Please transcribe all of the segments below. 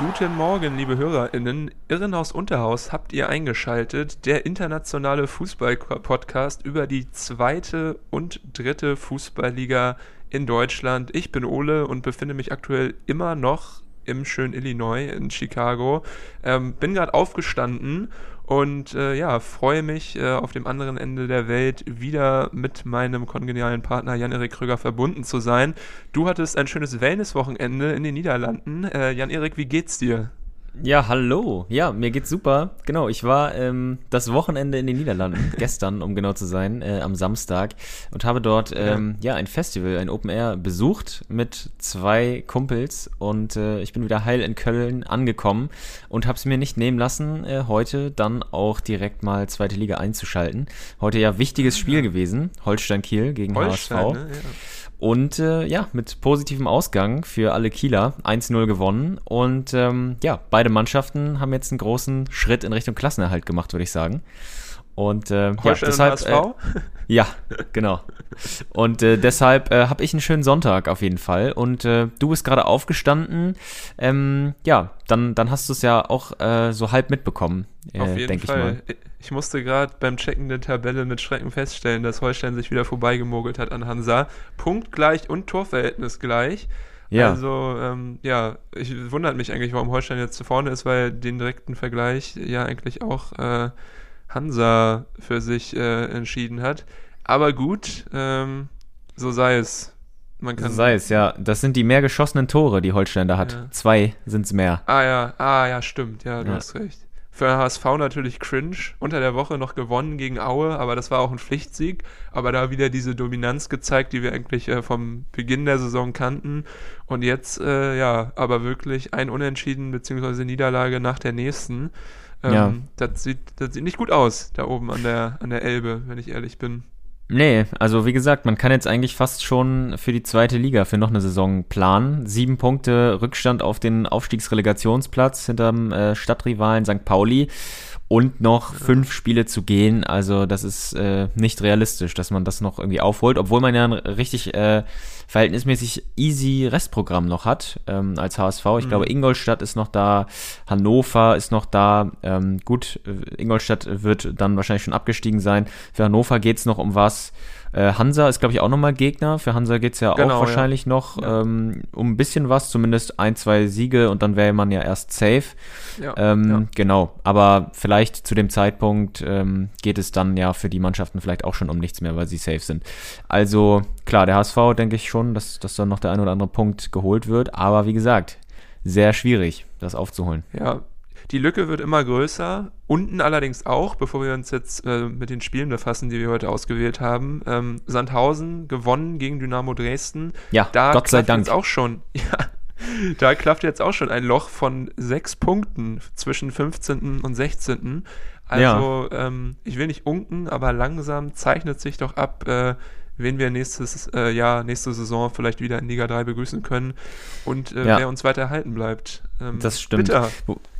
Guten Morgen, liebe HörerInnen. Irrenhaus Unterhaus habt ihr eingeschaltet. Der internationale Fußball-Podcast über die zweite und dritte Fußballliga in Deutschland. Ich bin Ole und befinde mich aktuell immer noch im schönen Illinois in Chicago. Ähm, bin gerade aufgestanden und äh, ja, freue mich äh, auf dem anderen Ende der Welt wieder mit meinem kongenialen Partner Jan-Erik Krüger verbunden zu sein. Du hattest ein schönes Wellness-Wochenende in den Niederlanden. Äh, Jan-Erik, wie geht's dir? Ja, hallo. Ja, mir geht's super. Genau, ich war ähm, das Wochenende in den Niederlanden, gestern, um genau zu sein, äh, am Samstag und habe dort ähm, ja. ein Festival, ein Open Air besucht mit zwei Kumpels und äh, ich bin wieder heil in Köln angekommen und habe es mir nicht nehmen lassen, äh, heute dann auch direkt mal zweite Liga einzuschalten. Heute ja wichtiges Spiel ja. gewesen, Holstein Kiel gegen Holstein, HSV. Ne? Ja. Und äh, ja, mit positivem Ausgang für alle Kieler 1-0 gewonnen. Und ähm, ja, beide Mannschaften haben jetzt einen großen Schritt in Richtung Klassenerhalt gemacht, würde ich sagen. Und äh, ja, deshalb. Äh, ja, genau. Und äh, deshalb äh, habe ich einen schönen Sonntag auf jeden Fall. Und äh, du bist gerade aufgestanden. Ähm, ja, dann, dann hast du es ja auch äh, so halb mitbekommen, äh, auf jeden Fall. Ich, ich, musste gerade beim Checken der Tabelle mit Schrecken feststellen, dass Holstein sich wieder vorbeigemogelt hat an Hansa. Punkt gleich und Torverhältnis gleich. Ja. Also, ähm, ja, ich wundert mich eigentlich, warum Holstein jetzt zu vorne ist, weil den direkten Vergleich ja eigentlich auch äh, Hansa für sich äh, entschieden hat. Aber gut, ähm, so sei es. Man kann so sei es, ja. Das sind die mehr geschossenen Tore, die Holstein da hat. Ja. Zwei sind es mehr. Ah ja, ah ja, stimmt. Ja, du ja. hast recht. Für HSV natürlich cringe. Unter der Woche noch gewonnen gegen Aue, aber das war auch ein Pflichtsieg. Aber da wieder diese Dominanz gezeigt, die wir eigentlich äh, vom Beginn der Saison kannten. Und jetzt, äh, ja, aber wirklich ein Unentschieden bzw. Niederlage nach der nächsten. Ähm, ja. das, sieht, das sieht nicht gut aus, da oben an der, an der Elbe, wenn ich ehrlich bin. Nee, also wie gesagt, man kann jetzt eigentlich fast schon für die zweite Liga für noch eine Saison planen. Sieben Punkte Rückstand auf den Aufstiegsrelegationsplatz hinterm äh, Stadtrivalen St. Pauli und noch fünf Spiele zu gehen. Also das ist äh, nicht realistisch, dass man das noch irgendwie aufholt, obwohl man ja ein richtig äh, verhältnismäßig easy Restprogramm noch hat ähm, als HSV. Ich mhm. glaube, Ingolstadt ist noch da, Hannover ist noch da. Ähm, gut, äh, Ingolstadt wird dann wahrscheinlich schon abgestiegen sein. Für Hannover geht's noch um was. Äh, Hansa ist, glaube ich, auch nochmal Gegner. Für Hansa geht es ja genau, auch wahrscheinlich ja. noch ja. Ähm, um ein bisschen was, zumindest ein, zwei Siege und dann wäre man ja erst safe. Ja, ähm, genau, aber vielleicht zu dem Zeitpunkt ähm, geht es dann ja für die Mannschaften vielleicht auch schon um nichts mehr, weil sie safe sind. Also klar, der HSV denke ich schon, dass, dass dann noch der ein oder andere Punkt geholt wird, aber wie gesagt, sehr schwierig, das aufzuholen. Ja, die Lücke wird immer größer. Unten allerdings auch, bevor wir uns jetzt äh, mit den Spielen befassen, die wir heute ausgewählt haben. Ähm, Sandhausen gewonnen gegen Dynamo Dresden. Ja, da Gott sei Dank. Jetzt auch schon, ja, da klafft jetzt auch schon ein Loch von sechs Punkten zwischen 15. und 16. Also, ja. ähm, ich will nicht unken, aber langsam zeichnet sich doch ab, äh, wen wir nächstes äh, Jahr, nächste Saison vielleicht wieder in Liga 3 begrüßen können und äh, ja. wer uns weiter erhalten bleibt. Ähm, das stimmt. Bitter,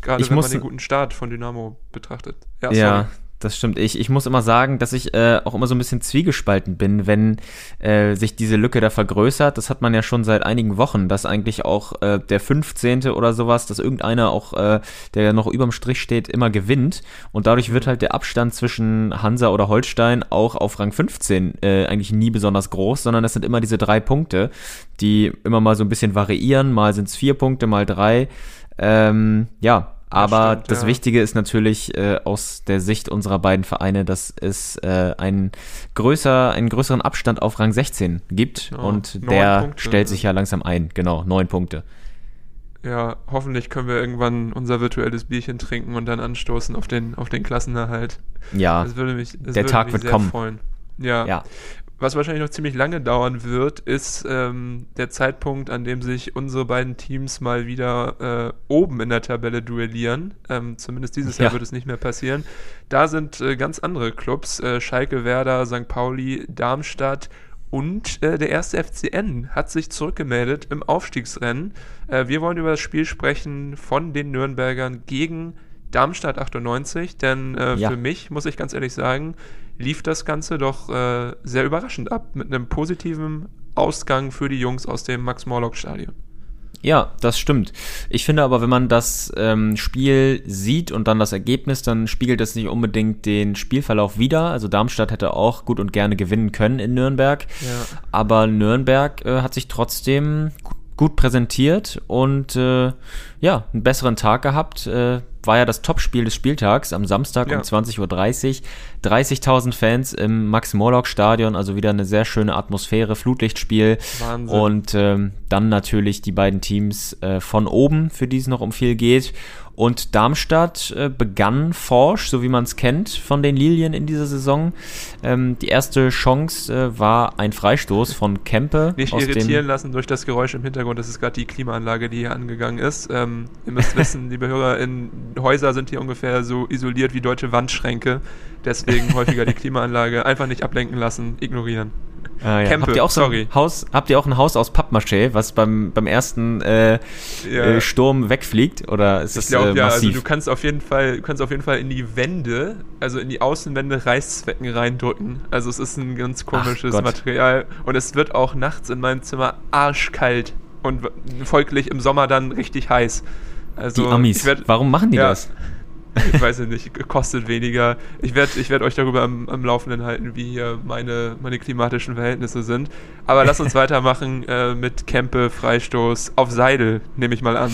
gerade ich wenn man den guten Start von Dynamo betrachtet. Ja, ja das stimmt. Ich, ich muss immer sagen, dass ich äh, auch immer so ein bisschen zwiegespalten bin, wenn äh, sich diese Lücke da vergrößert. Das hat man ja schon seit einigen Wochen, dass eigentlich auch äh, der 15. oder sowas, dass irgendeiner auch, äh, der noch überm Strich steht, immer gewinnt. Und dadurch wird halt der Abstand zwischen Hansa oder Holstein auch auf Rang 15 äh, eigentlich nie besonders groß, sondern das sind immer diese drei Punkte, die immer mal so ein bisschen variieren. Mal sind es vier Punkte, mal drei. Ähm, ja, aber stimmt, das ja. Wichtige ist natürlich äh, aus der Sicht unserer beiden Vereine, dass es äh, einen, größer, einen größeren Abstand auf Rang 16 gibt ja, und der Punkte, stellt sich ja langsam ein. Genau, neun Punkte. Ja, hoffentlich können wir irgendwann unser virtuelles Bierchen trinken und dann anstoßen auf den, auf den Klassenerhalt. Ja, das würde mich, das der würde Tag mich wird kommen. Freuen. Ja. ja. Was wahrscheinlich noch ziemlich lange dauern wird, ist ähm, der Zeitpunkt, an dem sich unsere beiden Teams mal wieder äh, oben in der Tabelle duellieren. Ähm, zumindest dieses ja. Jahr wird es nicht mehr passieren. Da sind äh, ganz andere Clubs, äh, Schalke, Werder, St. Pauli, Darmstadt und äh, der erste FCN hat sich zurückgemeldet im Aufstiegsrennen. Äh, wir wollen über das Spiel sprechen von den Nürnbergern gegen Darmstadt 98, denn äh, ja. für mich, muss ich ganz ehrlich sagen, lief das Ganze doch äh, sehr überraschend ab mit einem positiven Ausgang für die Jungs aus dem Max-Morlock-Stadion. Ja, das stimmt. Ich finde aber, wenn man das ähm, Spiel sieht und dann das Ergebnis, dann spiegelt das nicht unbedingt den Spielverlauf wider. Also Darmstadt hätte auch gut und gerne gewinnen können in Nürnberg. Ja. Aber Nürnberg äh, hat sich trotzdem gut präsentiert und äh, ja, einen besseren Tag gehabt. Äh, war ja das Topspiel des Spieltags am Samstag ja. um 20.30 Uhr. 30.000 Fans im Max-Morlock-Stadion, also wieder eine sehr schöne Atmosphäre, Flutlichtspiel. Wahnsinn. Und ähm, dann natürlich die beiden Teams äh, von oben, für die es noch um viel geht. Und Darmstadt äh, begann forsch, so wie man es kennt von den Lilien in dieser Saison. Ähm, die erste Chance äh, war ein Freistoß von Kempe. Nicht irritieren lassen durch das Geräusch im Hintergrund. Das ist gerade die Klimaanlage, die hier angegangen ist. Ähm, ihr müsst wissen, liebe Hörer, in Häuser sind hier ungefähr so isoliert wie deutsche Wandschränke. Deswegen häufiger die Klimaanlage. Einfach nicht ablenken lassen, ignorieren. Ah, ja. habt, ihr auch so ein Haus, habt ihr auch ein Haus aus Pappmaché, was beim, beim ersten äh, ja. äh, Sturm wegfliegt? Oder ist ich das glaub, äh, ja, also du kannst auf jeden Fall, du kannst auf jeden Fall in die Wände, also in die Außenwände Reißzwecken reindrücken. Also es ist ein ganz komisches Material. Und es wird auch nachts in meinem Zimmer arschkalt und folglich im Sommer dann richtig heiß. Also, die Amis. Werd, Warum machen die ja, das? ich weiß nicht, kostet weniger. Ich werde ich werd euch darüber am, am, Laufenden halten, wie hier meine, meine klimatischen Verhältnisse sind. Aber lass uns weitermachen äh, mit Kempe, Freistoß auf Seidel, nehme ich mal an.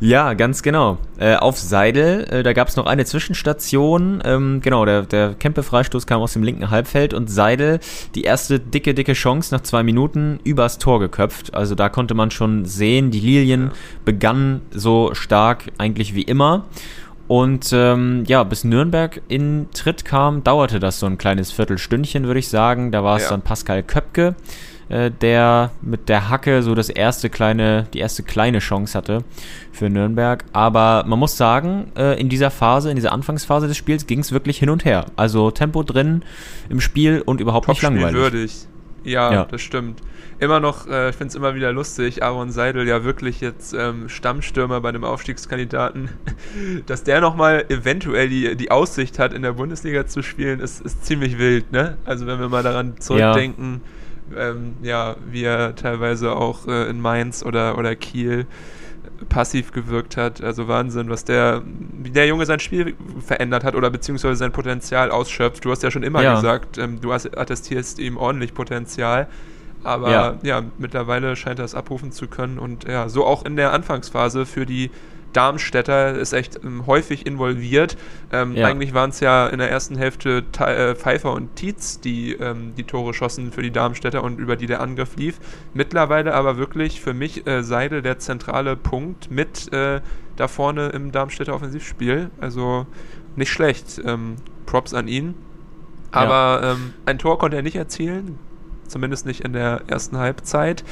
Ja, ganz genau. Äh, auf Seidel, äh, da gab es noch eine Zwischenstation. Ähm, genau, der, der Kempe-Freistoß kam aus dem linken Halbfeld und Seidel, die erste dicke, dicke Chance nach zwei Minuten übers Tor geköpft. Also da konnte man schon sehen, die Lilien ja. begannen so stark eigentlich wie immer. Und ähm, ja, bis Nürnberg in Tritt kam, dauerte das so ein kleines Viertelstündchen, würde ich sagen. Da war es ja. dann Pascal Köpke, äh, der mit der Hacke so das erste kleine, die erste kleine Chance hatte für Nürnberg. Aber man muss sagen, äh, in dieser Phase, in dieser Anfangsphase des Spiels ging es wirklich hin und her. Also Tempo drin im Spiel und überhaupt nicht langweilig. würdig. Ja, ja, das stimmt. Immer noch, äh, ich finde es immer wieder lustig, Aaron Seidel ja wirklich jetzt ähm, Stammstürmer bei einem Aufstiegskandidaten, dass der nochmal eventuell die, die Aussicht hat, in der Bundesliga zu spielen, ist, ist ziemlich wild, ne? Also wenn wir mal daran zurückdenken, ja, ähm, ja wie er teilweise auch äh, in Mainz oder, oder Kiel passiv gewirkt hat. Also Wahnsinn, was der, wie der Junge sein Spiel verändert hat oder beziehungsweise sein Potenzial ausschöpft. Du hast ja schon immer ja. gesagt, ähm, du attestierst ihm ordentlich Potenzial. Aber ja. ja. mittlerweile scheint er es abrufen zu können und ja, so auch in der Anfangsphase für die Darmstädter ist echt ähm, häufig involviert. Ähm, ja. Eigentlich waren es ja in der ersten Hälfte äh, Pfeiffer und Tietz, die ähm, die Tore schossen für die Darmstädter und über die der Angriff lief. Mittlerweile aber wirklich für mich äh, Seidel der zentrale Punkt mit äh, da vorne im Darmstädter Offensivspiel. Also nicht schlecht. Ähm, Props an ihn. Aber ja. Ähm, ein Tor konnte er nicht erzielen zumindest nicht in der ersten Halbzeit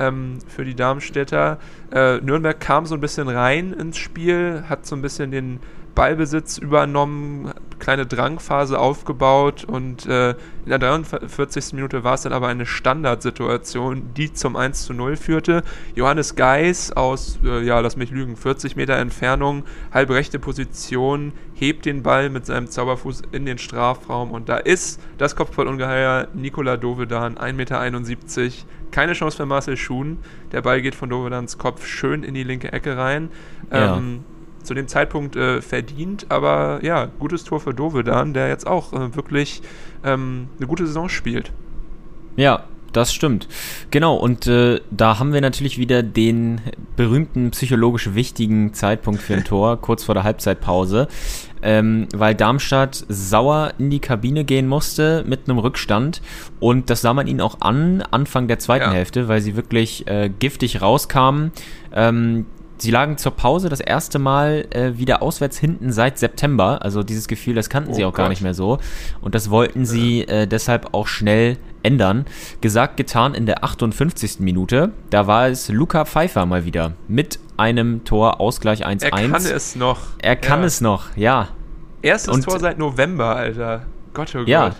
ähm, für die Darmstädter. Äh, Nürnberg kam so ein bisschen rein ins Spiel, hat so ein bisschen den Ballbesitz übernommen, kleine Drangphase aufgebaut und äh, in der 43. Minute war es dann aber eine Standardsituation, die zum 1 zu 0 führte. Johannes Geis aus, äh, ja, lass mich lügen, 40 Meter Entfernung, halb rechte Position, hebt den Ball mit seinem Zauberfuß in den Strafraum und da ist das Kopfballungeheuer Nikola Dovedan, 1,71 Meter. Keine Chance für Marcel Schuhn. Der Ball geht von Dovedans Kopf schön in die linke Ecke rein. Ja. Ähm, zu dem Zeitpunkt äh, verdient, aber ja, gutes Tor für Dovedan, der jetzt auch äh, wirklich ähm, eine gute Saison spielt. Ja, das stimmt. Genau, und äh, da haben wir natürlich wieder den berühmten psychologisch wichtigen Zeitpunkt für ein Tor, kurz vor der Halbzeitpause, ähm, weil Darmstadt sauer in die Kabine gehen musste mit einem Rückstand und das sah man ihnen auch an, Anfang der zweiten ja. Hälfte, weil sie wirklich äh, giftig rauskamen. Ähm, sie lagen zur Pause das erste Mal äh, wieder auswärts hinten seit September. Also dieses Gefühl, das kannten Oh sie auch gar Gott. nicht mehr so. Und das wollten sie äh, deshalb auch schnell ändern. Gesagt, getan in der 58. Minute. Da war es Luca Pfeiffer mal wieder mit einem Tor Ausgleich 1-1. Er kann es noch. Er kann ja. es noch, ja. Erstes Und- Tor seit November, Alter. Gott, oh Ja. Gott.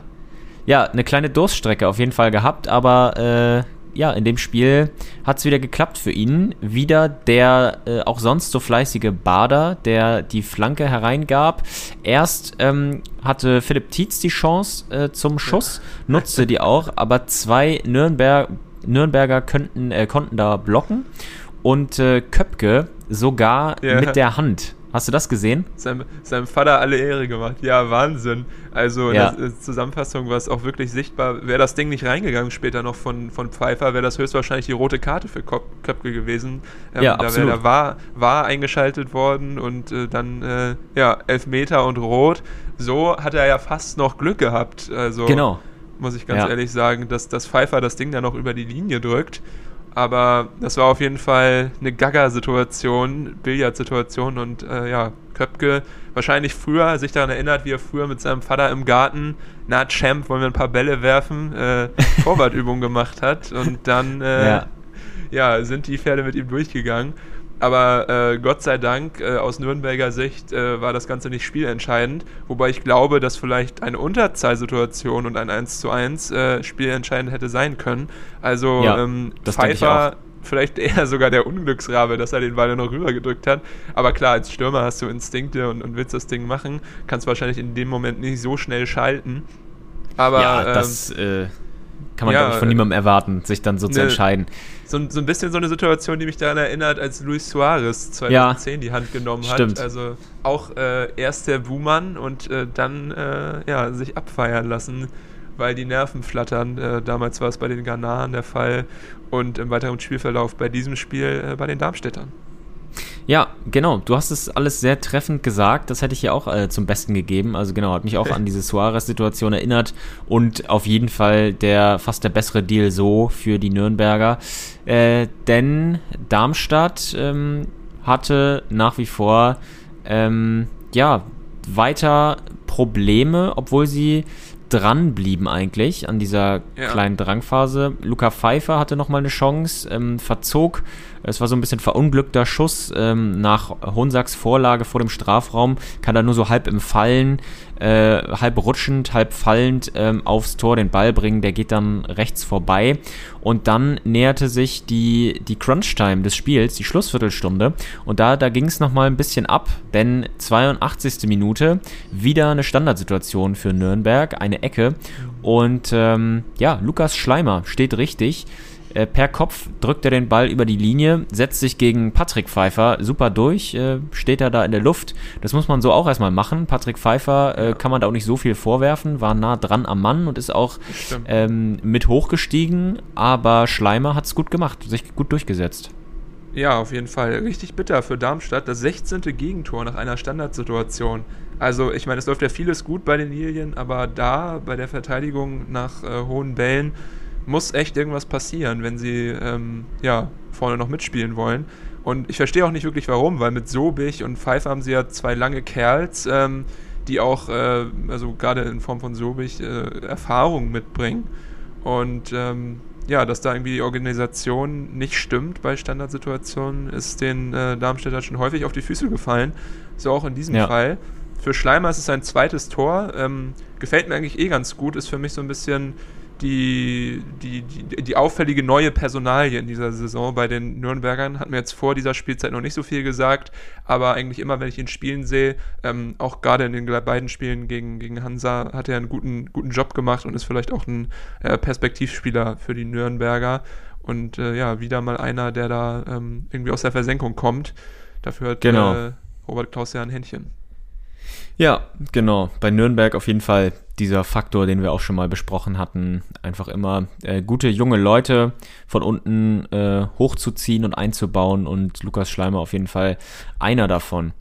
Ja, eine kleine Durststrecke auf jeden Fall gehabt, aber äh, ja, in dem Spiel hat es wieder geklappt für ihn. Wieder der äh, auch sonst so fleißige Bader, der die Flanke hereingab. Erst ähm, hatte Philipp Tietz die Chance äh, zum Schuss, nutzte die auch, aber zwei Nürnberg, Nürnberger könnten, äh, konnten da blocken und äh, Köpke sogar Ja. mit der Hand. Hast du das gesehen? Seinem, seinem Vater alle Ehre gemacht. Ja, Wahnsinn. Also in Ja. der Zusammenfassung war es auch wirklich sichtbar. Wäre das Ding nicht reingegangen später noch von, von Pfeiffer, wäre das höchstwahrscheinlich die rote Karte für Kop Köpke gewesen. Ähm, Ja, da wäre der war, war eingeschaltet worden und äh, dann äh, ja, Elfmeter und Rot. So hat er ja fast noch Glück gehabt. Also Genau. muss ich ganz Ja. ehrlich sagen, dass, dass Pfeiffer das Ding dann noch über die Linie drückt. Aber das war auf jeden Fall eine Gaga-Situation, Billardsituation und äh, ja, Köpke wahrscheinlich früher sich daran erinnert, wie er früher mit seinem Vater im Garten, na Champ, wollen wir ein paar Bälle werfen, äh, Torwartübung gemacht hat und dann äh, Ja. ja. sind die Pferde mit ihm durchgegangen. Aber äh, Gott sei Dank, äh, aus Nürnberger Sicht äh, war das Ganze nicht spielentscheidend. Wobei ich glaube, dass vielleicht eine Unterzahlsituation und ein 1 zu 1 äh, spielentscheidend hätte sein können. Also Ja, ähm, Pfeiffer vielleicht eher sogar der Unglücksrabe, dass er den Ball noch rübergedrückt hat. Aber klar, als Stürmer hast du Instinkte und, und willst das Ding machen. Kannst wahrscheinlich in dem Moment nicht so schnell schalten. Aber ja, ähm, das äh, kann man, ja, glaube ich, von äh, niemandem erwarten, sich dann so zu ne, entscheiden. so, ein- so ein bisschen so eine Situation, die mich daran erinnert, als Luis Suarez 2010 die Hand genommen stimmt. hat. Also auch äh, erst der Buhmann und äh, dann äh, ja, sich abfeiern lassen, weil die Nerven flattern. Äh, damals war es bei den Ghanaren der Fall und im weiteren Spielverlauf bei diesem Spiel äh, bei den Darmstädtern. Ja, genau. Du hast es alles sehr treffend gesagt. Das hätte ich ja auch äh, zum Besten gegeben. Also genau, hat mich auch an diese Suarez-Situation erinnert und auf jeden Fall der fast der bessere Deal so für die Nürnberger. Äh, denn Darmstadt ähm, hatte nach wie vor ähm, ja weiter Probleme, obwohl sie dran blieben eigentlich an dieser Ja. kleinen Drangphase. Luca Pfeiffer hatte nochmal eine Chance, ähm, verzog. Es war so ein bisschen verunglückter Schuss ähm, nach Honsaks Vorlage vor dem Strafraum. Kann er nur so halb im Fallen, äh, halb rutschend, halb fallend ähm, aufs Tor den Ball bringen. Der geht dann rechts vorbei. Und dann näherte sich die, die Crunch-Time des Spiels, die Schlussviertelstunde. Und da, da ging es nochmal ein bisschen ab, denn 82. Minute, wieder eine Standardsituation für Nürnberg, eine Ecke. Und ähm, ja, Lukas Schleimer steht richtig. Äh, per Kopf drückt er den Ball über die Linie, setzt sich gegen Patrick Pfeiffer super durch, äh, steht er da in der Luft. Das muss man so auch erstmal machen. Patrick Pfeiffer äh, kann man da auch nicht so viel vorwerfen, war nah dran am Mann und ist auch ähm, mit hochgestiegen, aber Schleimer hat es gut gemacht, sich gut durchgesetzt. Ja, auf jeden Fall. Richtig bitter für Darmstadt. Das 16. Gegentor nach einer Standardsituation. Also, ich meine, es läuft ja vieles gut bei den Lilien, aber da bei der Verteidigung nach äh, hohen Bällen muss echt irgendwas passieren, wenn sie ähm, ja, vorne noch mitspielen wollen. Und ich verstehe auch nicht wirklich warum, weil mit Sobich und Pfeiffer haben sie ja zwei lange Kerls, ähm, die auch, äh, also gerade in Form von Sobich, äh, Erfahrung mitbringen. Und ähm, ja, dass da irgendwie die Organisation nicht stimmt bei Standardsituationen, ist den äh, Darmstädter schon häufig auf die Füße gefallen. So auch in diesem Ja. Fall. Für Schleimer ist es sein zweites Tor. Ähm, gefällt mir eigentlich eh ganz gut. Ist für mich so ein bisschen die, die, die, die auffällige neue Personalie in dieser Saison bei den Nürnbergern. Hat mir jetzt vor dieser Spielzeit noch nicht so viel gesagt, aber eigentlich immer, wenn ich ihn spielen sehe, ähm, auch gerade in den beiden Spielen gegen, gegen Hansa, hat er einen guten, guten Job gemacht und ist vielleicht auch ein äh, Perspektivspieler für die Nürnberger. Und äh, ja, wieder mal einer, der da ähm, irgendwie aus der Versenkung kommt. Dafür hat Genau. äh, Robert Klaus ja ein Händchen. Ja, genau. Bei Nürnberg auf jeden Fall dieser Faktor, den wir auch schon mal besprochen hatten. Einfach immer äh, gute junge Leute von unten äh, hochzuziehen und einzubauen und Lukas Schleimer auf jeden Fall einer davon.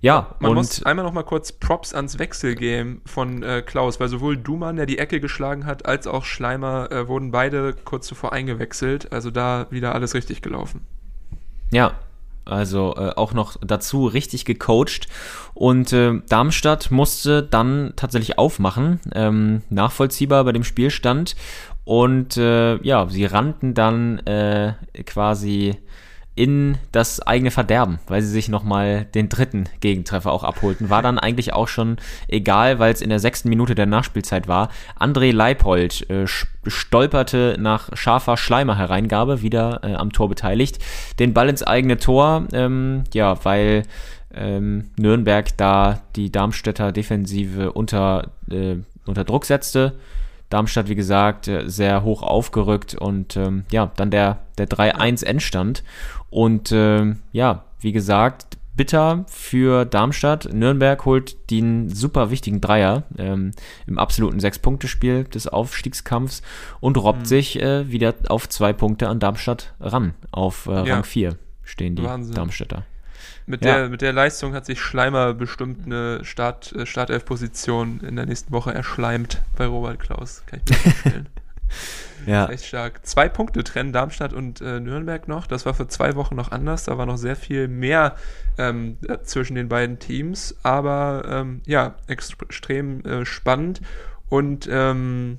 Ja, Man und muss einmal noch mal kurz Props ans Wechselgame von äh, Klaus, weil sowohl Dumann, der die Ecke geschlagen hat, als auch Schleimer äh, wurden beide kurz zuvor eingewechselt. Also da wieder alles richtig gelaufen. Ja, Also äh, auch noch dazu richtig gecoacht. Und äh, Darmstadt musste dann tatsächlich aufmachen, ähm, nachvollziehbar bei dem Spielstand. Und äh, ja, sie rannten dann äh, quasi in das eigene Verderben, weil sie sich nochmal den dritten Gegentreffer auch abholten. War dann eigentlich auch schon egal, weil es in der sechsten Minute der Nachspielzeit war. André Leipold äh, stolperte nach scharfer Schleimer-Hereingabe, wieder äh, am Tor beteiligt, den Ball ins eigene Tor, ähm, ja, weil ähm, Nürnberg da die Darmstädter Defensive unter, äh, unter Druck setzte. Darmstadt, wie gesagt, äh, sehr hoch aufgerückt und ähm, ja, dann der, der 3-1 Endstand. Und ähm, ja, wie gesagt, bitter für Darmstadt. Nürnberg holt den super wichtigen Dreier ähm, im absoluten Sechs-Punkte-Spiel des Aufstiegskampfs und robbt mhm. sich äh, wieder auf zwei Punkte an Darmstadt ran. Auf äh, ja. Rang 4 stehen die Wahnsinn. Darmstädter. Mit, ja. der, mit der Leistung hat sich Schleimer bestimmt eine Start, äh, Startelf-Position in der nächsten Woche erschleimt bei Robert Klaus. Kann ich mir vorstellen. ja. Echt stark. Zwei Punkte trennen Darmstadt und äh, Nürnberg noch. Das war für zwei Wochen noch anders. Da war noch sehr viel mehr ähm, zwischen den beiden Teams. Aber ähm, ja, extrem äh, spannend. Und ähm,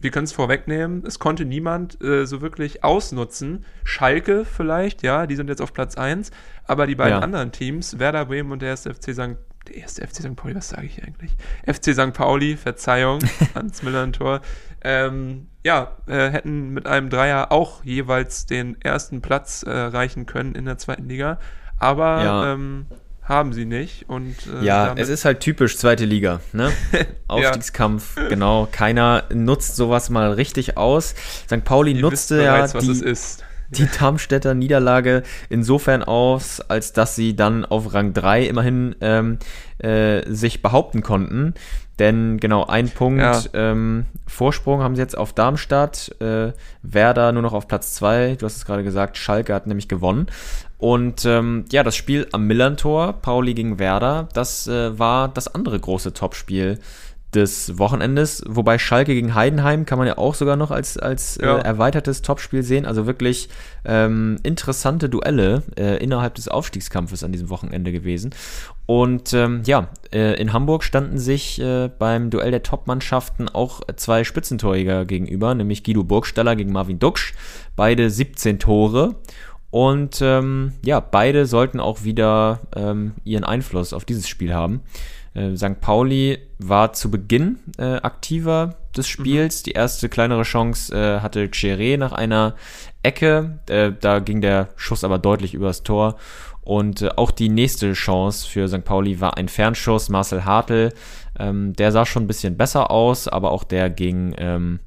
wir können es vorwegnehmen, es konnte niemand äh, so wirklich ausnutzen. Schalke vielleicht, ja, die sind jetzt auf Platz 1, aber die beiden ja. anderen Teams, Werder Bremen und der erste FC St. Der erste FC St. Pauli, was sage ich eigentlich? FC St. Pauli, Verzeihung, ans Millern-Tor, ähm, ja, äh, hätten mit einem Dreier auch jeweils den ersten Platz äh, erreichen können in der zweiten Liga. Aber ja. ähm, haben sie nicht. Und, äh, ja, es ist halt typisch zweite Liga. Ne? Aufstiegskampf, ja. genau. Keiner nutzt sowas mal richtig aus. St. Pauli Ihr nutzte bereits, ja die, die Darmstädter Niederlage insofern aus, als dass sie dann auf Rang 3 immerhin ähm, äh, sich behaupten konnten. Denn genau ein Punkt ja. ähm, Vorsprung haben sie jetzt auf Darmstadt, äh, Werder nur noch auf Platz 2. Du hast es gerade gesagt, Schalke hat nämlich gewonnen. Und ähm, ja, das Spiel am Millantor, Pauli gegen Werder, das äh, war das andere große Topspiel des Wochenendes. Wobei Schalke gegen Heidenheim kann man ja auch sogar noch als, als äh, ja. äh, erweitertes Topspiel sehen. Also wirklich ähm, interessante Duelle äh, innerhalb des Aufstiegskampfes an diesem Wochenende gewesen. Und ähm, ja, äh, in Hamburg standen sich äh, beim Duell der Topmannschaften auch zwei Spitzentorjäger gegenüber, nämlich Guido Burgstaller gegen Marvin Duksch. Beide 17 Tore. Und ähm, ja, beide sollten auch wieder ähm, ihren Einfluss auf dieses Spiel haben. Äh, St. Pauli war zu Beginn äh, aktiver des mhm. Spiels. Mhm. Die erste kleinere Chance äh, hatte Cheré nach einer Ecke. Äh, da ging der Schuss aber deutlich übers Tor. Und äh, auch die nächste Chance für St. Pauli war ein Fernschuss. Marcel Hartl, ähm, der sah schon ein bisschen besser aus, aber auch der ging, ähm,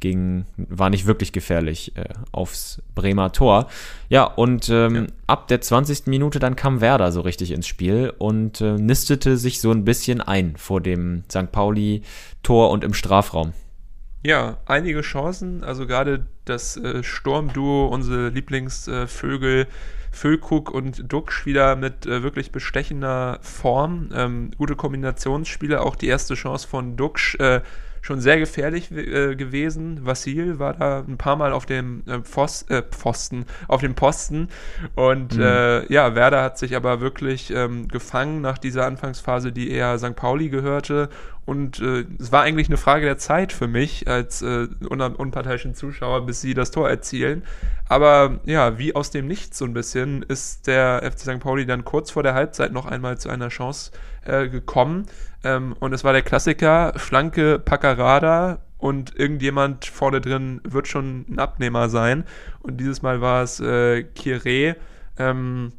ging, war nicht wirklich gefährlich äh, aufs Bremer Tor. Ja, und ähm, ja. ab der 20. Minute dann kam Werder so richtig ins Spiel und äh, nistete sich so ein bisschen ein vor dem St. Pauli-Tor und im Strafraum. Ja, einige Chancen, also gerade das äh, Sturmduo, unsere Lieblingsvögel, Füllkrug und Duxch wieder mit äh, wirklich bestechender Form. Ähm, gute Kombinationsspiele, auch die erste Chance von Duxch. Äh, schon sehr gefährlich äh, gewesen. Vassil war da ein paar Mal auf dem äh, Pfosten, äh, Pfosten, auf dem Posten und mhm. Äh, ja, Werder hat sich aber wirklich ähm, gefangen nach dieser Anfangsphase, die eher St. Pauli gehörte und äh, es war eigentlich eine Frage der Zeit für mich als äh, un unparteiischen Zuschauer, bis sie das Tor erzielen. Aber ja, wie aus dem Nichts so ein bisschen ist der FC St. Pauli dann kurz vor der Halbzeit noch einmal zu einer Chance äh, gekommen. Ähm, und es war der Klassiker, Flanke Paccarada und irgendjemand vorne drin wird schon ein Abnehmer sein. Und dieses Mal war es äh, Kire. Ähm,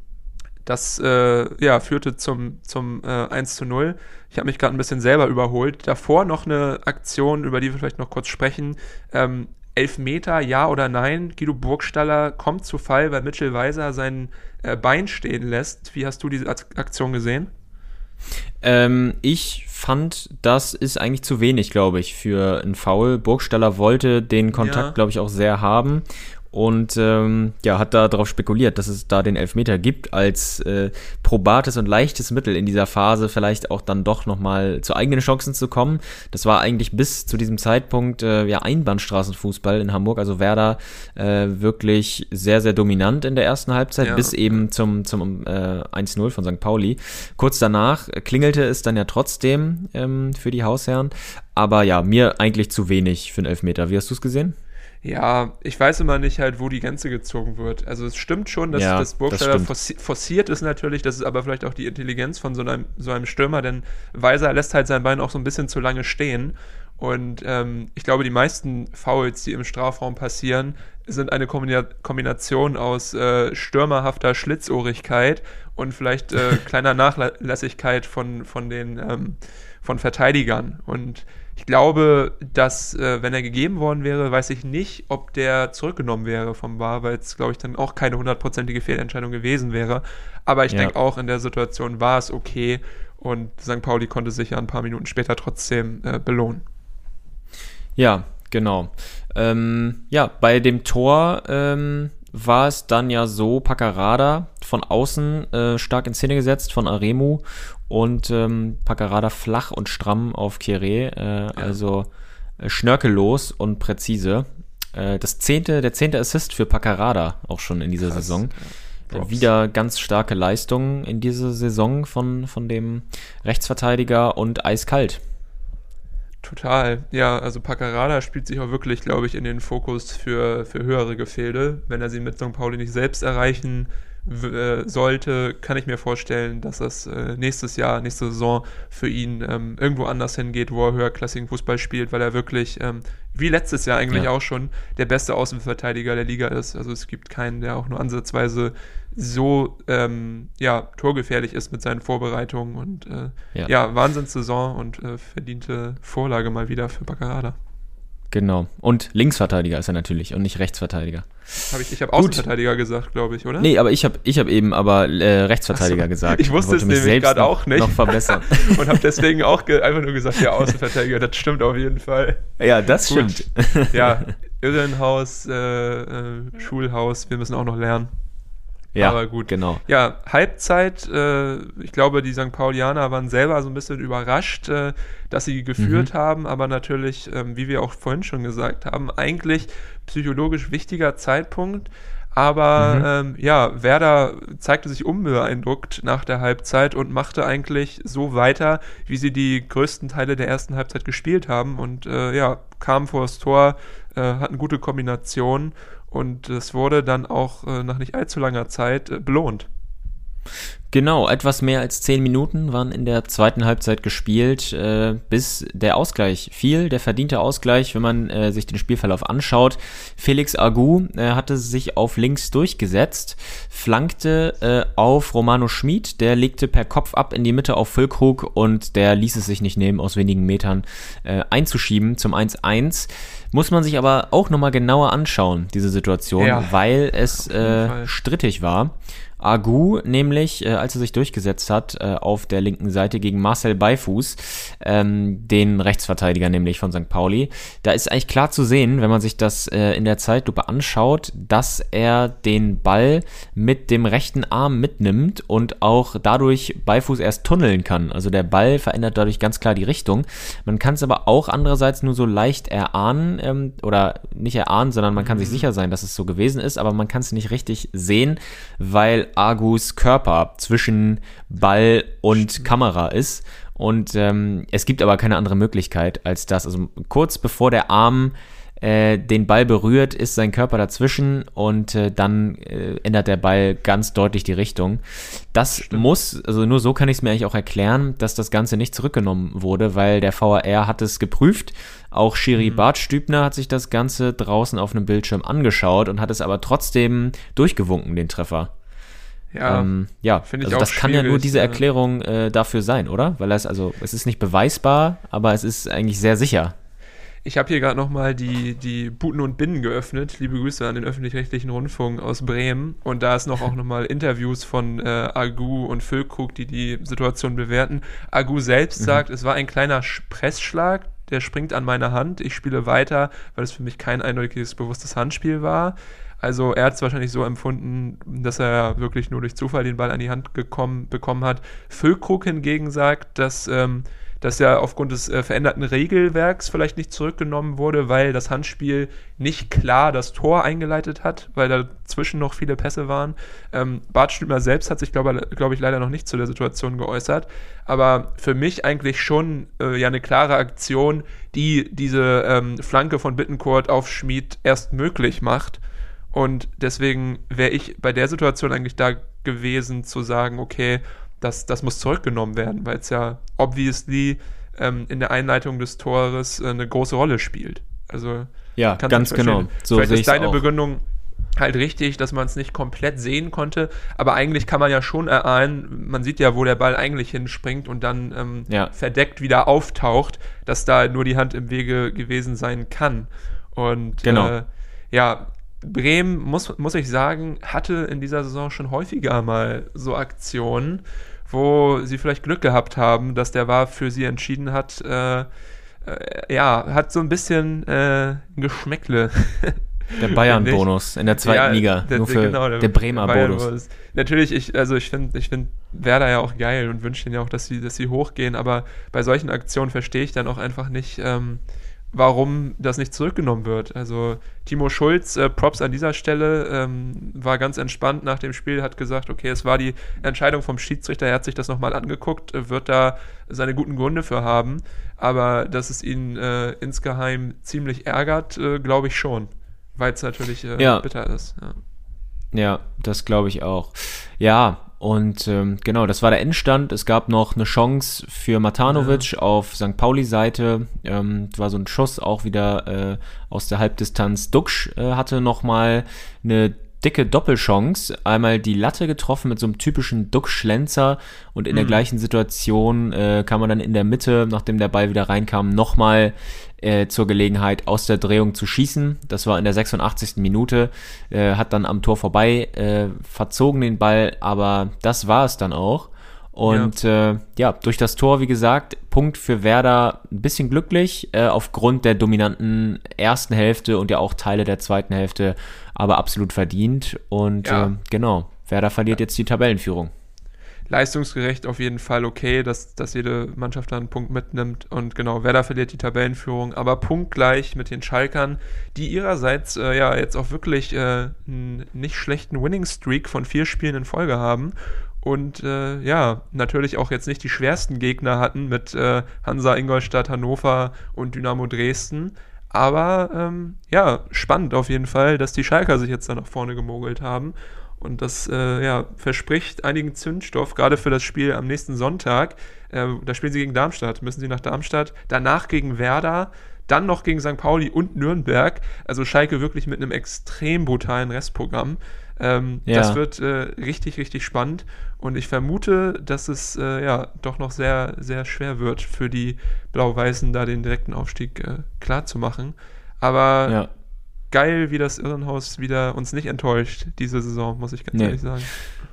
das äh, ja, führte zum, zum äh, 1 zu 0. Ich habe mich gerade ein bisschen selber überholt. Davor noch eine Aktion, über die wir vielleicht noch kurz sprechen. Ähm, Elfmeter, ja oder nein? Guido Burgstaller kommt zu Fall, weil Mitchell Weiser sein äh, Bein stehen lässt. Wie hast du diese Aktion gesehen? Ähm, ich fand, das ist eigentlich zu wenig, glaube ich, für einen Foul. Burgstaller wollte den Kontakt, ja. glaube ich, auch sehr haben. Und ähm, ja, hat da darauf spekuliert, dass es da den Elfmeter gibt als äh, probates und leichtes Mittel in dieser Phase vielleicht auch dann doch nochmal zu eigenen Chancen zu kommen. Das war eigentlich bis zu diesem Zeitpunkt äh, ja Einbahnstraßenfußball in Hamburg, also Werder äh, wirklich sehr, sehr dominant in der ersten Halbzeit, ja. bis eben zum, zum äh, 1-0 von St. Pauli. Kurz danach klingelte es dann ja trotzdem ähm, für die Hausherren, aber ja, mir eigentlich zu wenig für einen Elfmeter. Wie hast du es gesehen? Ja, ich weiß immer nicht halt, wo die Grenze gezogen wird. Also es stimmt schon, dass ja, das Burgstaller forci forciert ist natürlich, das ist aber vielleicht auch die Intelligenz von so einem, so einem Stürmer, denn Weiser lässt halt sein Bein auch so ein bisschen zu lange stehen. Und ähm, ich glaube, die meisten Fouls, die im Strafraum passieren, sind eine Kombina Kombination aus äh, stürmerhafter Schlitzohrigkeit und vielleicht äh, kleiner Nachlässigkeit von, von den ähm, von Verteidigern. Und ich glaube, dass, äh, wenn er gegeben worden wäre, weiß ich nicht, ob der zurückgenommen wäre vom Bar, weil es, glaube ich, dann auch keine hundertprozentige Fehlentscheidung gewesen wäre. Aber ich ja. denke auch, in der Situation war es okay und St. Pauli konnte sich ja ein paar Minuten später trotzdem äh, belohnen. Ja, genau. Ähm, ja, bei dem Tor ähm, war es dann ja so, Paccarada von außen äh, stark in Szene gesetzt von Aremu und ähm, Paccarada flach und stramm auf Kieré, äh, ja. also äh, schnörkellos und präzise. Äh, das zehnte, der zehnte Assist für Paccarada auch schon in dieser Krass. Saison. Ja. Wieder ganz starke Leistungen in dieser Saison von, von dem Rechtsverteidiger und eiskalt. Total, ja, also Paccarada spielt sich auch wirklich, glaube ich, in den Fokus für, für höhere Gefilde. Wenn er sie mit St. Pauli nicht selbst erreichen äh, sollte, kann ich mir vorstellen, dass das äh, nächstes Jahr, nächste Saison für ihn ähm, irgendwo anders hingeht, wo er höherklassigen Fußball spielt, weil er wirklich, ähm, wie letztes Jahr eigentlich ja. auch schon, der beste Außenverteidiger der Liga ist. Also es gibt keinen, der auch nur ansatzweise so ähm, ja, torgefährlich ist mit seinen Vorbereitungen und äh, ja. ja, Wahnsinnssaison und äh, verdiente Vorlage mal wieder für Baccarada. Genau. Und Linksverteidiger ist er natürlich und nicht Rechtsverteidiger. Hab ich ich habe Außenverteidiger gesagt, glaube ich, oder? Nee, aber ich habe ich hab eben aber äh, Rechtsverteidiger so. gesagt. Ich wusste es nämlich gerade auch nicht. Noch verbessern. und habe deswegen auch einfach nur gesagt, ja, Außenverteidiger, das stimmt auf jeden Fall. Ja, das Gut. stimmt. ja, Irrenhaus, äh, äh, Schulhaus, wir müssen auch noch lernen. Ja, aber gut. Genau. Ja, Halbzeit, äh, ich glaube, die St. Paulianer waren selber so ein bisschen überrascht, äh, dass sie geführt mhm. haben, aber natürlich, ähm, wie wir auch vorhin schon gesagt haben, eigentlich psychologisch wichtiger Zeitpunkt. Aber mhm. ähm, ja, Werder zeigte sich unbeeindruckt nach der Halbzeit und machte eigentlich so weiter, wie sie die größten Teile der ersten Halbzeit gespielt haben. Und äh, ja, kam vor das Tor, äh, hatten gute Kombinationen und es wurde dann auch äh, nach nicht allzu langer Zeit äh, belohnt. Genau, etwas mehr als zehn Minuten waren in der zweiten Halbzeit gespielt, äh, bis der Ausgleich fiel, der verdiente Ausgleich, wenn man äh, sich den Spielverlauf anschaut. Felix Agu äh, hatte sich auf links durchgesetzt, flankte äh, auf Romano Schmid, der legte per Kopf ab in die Mitte auf Füllkrug und der ließ es sich nicht nehmen, aus wenigen Metern äh, einzuschieben zum 1-1. Muss man sich aber auch nochmal genauer anschauen, diese Situation, ja, weil es äh, strittig war. Agu nämlich, äh, als er sich durchgesetzt hat, äh, auf der linken Seite gegen Marcel Beifuß, ähm, den Rechtsverteidiger nämlich von St. Pauli. Da ist eigentlich klar zu sehen, wenn man sich das äh, in der Zeitlupe anschaut, dass er den Ball mit dem rechten Arm mitnimmt und auch dadurch Beifuß erst tunneln kann. Also der Ball verändert dadurch ganz klar die Richtung. Man kann es aber auch andererseits nur so leicht erahnen ähm, oder nicht erahnen, sondern man kann sich mhm. sicher sein, dass es so gewesen ist, aber man kann es nicht richtig sehen, weil Argus Körper zwischen Ball und Kamera ist. Und ähm, es gibt aber keine andere Möglichkeit als das. Also kurz bevor der Arm äh, den Ball berührt, ist sein Körper dazwischen und äh, dann äh, ändert der Ball ganz deutlich die Richtung. Das Stimmt. muss, also nur so kann ich es mir eigentlich auch erklären, dass das Ganze nicht zurückgenommen wurde, weil der VAR hat es geprüft. Auch Schiri mhm. Bartstübner hat sich das Ganze draußen auf einem Bildschirm angeschaut und hat es aber trotzdem durchgewunken, den Treffer. Ja, ähm, ja finde ich also das kann ja nur diese Erklärung äh, dafür sein, oder? Weil es also es ist nicht beweisbar, aber es ist eigentlich sehr sicher. Ich habe hier gerade nochmal die, die Buten und Binnen geöffnet. Liebe Grüße an den öffentlich-rechtlichen Rundfunk aus Bremen. Und da ist noch auch nochmal Interviews von äh, Agu und Füllkrug, die die Situation bewerten. Agu selbst mhm. sagt, es war ein kleiner Pressschlag, der springt an meine Hand, ich spiele weiter, weil es für mich kein eindeutiges, bewusstes Handspiel war. Also er hat es wahrscheinlich so empfunden, dass er wirklich nur durch Zufall den Ball an die Hand gekommen, bekommen hat. Füllkrug hingegen sagt, dass ähm, dass er aufgrund des äh, veränderten Regelwerks vielleicht nicht zurückgenommen wurde, weil das Handspiel nicht klar das Tor eingeleitet hat, weil dazwischen noch viele Pässe waren. Ähm, Bart Stümer selbst hat sich, glaube glaub ich, leider noch nicht zu der Situation geäußert. Aber für mich eigentlich schon äh, ja eine klare Aktion, die diese ähm, Flanke von Bittencourt auf Schmid erst möglich macht. Und deswegen wäre ich bei der Situation eigentlich da gewesen zu sagen, okay, das, das muss zurückgenommen werden, weil es ja obviously ähm, in der Einleitung des Tores äh, eine große Rolle spielt. Also ja, ganz genau. So Vielleicht ist deine auch. Begründung halt richtig, dass man es nicht komplett sehen konnte, aber eigentlich kann man ja schon erahnen, man sieht ja, wo der Ball eigentlich hinspringt und dann ähm, ja. verdeckt wieder auftaucht, dass da nur die Hand im Wege gewesen sein kann. Und genau. äh, ja, Bremen, muss, muss ich sagen, hatte in dieser Saison schon häufiger mal so Aktionen, wo sie vielleicht Glück gehabt haben, dass der war für sie entschieden hat. Äh, äh, ja, hat so ein bisschen äh, Geschmäckle. Der Bayern-Bonus in der zweiten ja, Liga. Der, nur für genau, der, der Bremer Bonus. Natürlich, ich, also ich finde ich find Werder ja auch geil und wünsche ihnen ja auch, dass sie, dass sie hochgehen, aber bei solchen Aktionen verstehe ich dann auch einfach nicht, ähm, warum das nicht zurückgenommen wird. Also Timo Schulz, äh, Props an dieser Stelle, ähm, war ganz entspannt nach dem Spiel, hat gesagt, okay, es war die Entscheidung vom Schiedsrichter, er hat sich das nochmal angeguckt, äh, wird da seine guten Gründe für haben, aber dass es ihn äh, insgeheim ziemlich ärgert, äh, glaube ich schon, weil es natürlich äh, ja. bitter ist. Ja. Ja, das glaube ich auch. Ja, und ähm, genau, das war der Endstand. Es gab noch eine Chance für Matanovic ja. auf St. Pauli-Seite. Ähm, war so ein Schuss auch wieder äh, aus der Halbdistanz. Duxch äh, hatte nochmal eine dicke Doppelchance. Einmal die Latte getroffen mit so einem typischen Duck-Schlenzer und in mhm. der gleichen Situation äh, kam man dann in der Mitte, nachdem der Ball wieder reinkam, nochmal äh, zur Gelegenheit aus der Drehung zu schießen. Das war in der 86. Minute, äh, hat dann am Tor vorbei äh, verzogen den Ball, aber das war es dann auch. Und ja. Äh, ja, durch das Tor, wie gesagt, Punkt für Werder ein bisschen glücklich, äh, aufgrund der dominanten ersten Hälfte und ja auch Teile der zweiten Hälfte, aber absolut verdient. Und ja. äh, genau, Werder verliert ja. jetzt die Tabellenführung. Leistungsgerecht auf jeden Fall okay, dass, dass jede Mannschaft da einen Punkt mitnimmt. Und genau, Werder verliert die Tabellenführung, aber punktgleich mit den Schalkern, die ihrerseits äh, ja jetzt auch wirklich äh, einen nicht schlechten Winning-Streak von vier Spielen in Folge haben und äh, ja, natürlich auch jetzt nicht die schwersten Gegner hatten mit äh, Hansa Ingolstadt, Hannover und Dynamo Dresden. Aber ähm, ja, spannend auf jeden Fall, dass die Schalker sich jetzt da nach vorne gemogelt haben. Und das äh, ja, verspricht einigen Zündstoff, gerade für das Spiel am nächsten Sonntag. Äh, da spielen sie gegen Darmstadt, müssen sie nach Darmstadt, danach gegen Werder, dann noch gegen St. Pauli und Nürnberg. Also Schalke wirklich mit einem extrem brutalen Restprogramm. Ähm, ja. Das wird äh, richtig, richtig spannend. Und ich vermute, dass es äh, ja doch noch sehr, sehr schwer wird für die Blau-Weißen, da den direkten Aufstieg äh, klar zu machen. Aber ja. geil, wie das Irrenhaus wieder uns nicht enttäuscht, diese Saison, muss ich ganz nee. ehrlich sagen.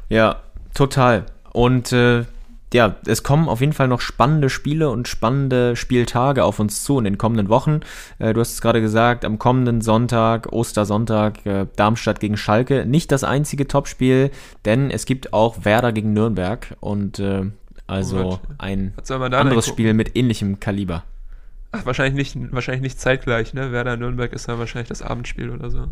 Ja, total. Und äh, ja, es kommen auf jeden Fall noch spannende Spiele und spannende Spieltage auf uns zu in den kommenden Wochen. Äh, du hast es gerade gesagt, am kommenden Sonntag, Ostersonntag, äh, Darmstadt gegen Schalke. Nicht das einzige Topspiel, denn es gibt auch Werder gegen Nürnberg und äh, also oh ein anderes Spiel mit ähnlichem Kaliber. Ach, wahrscheinlich nicht, wahrscheinlich nicht zeitgleich, ne? Werder Nürnberg ist dann wahrscheinlich das Abendspiel oder so.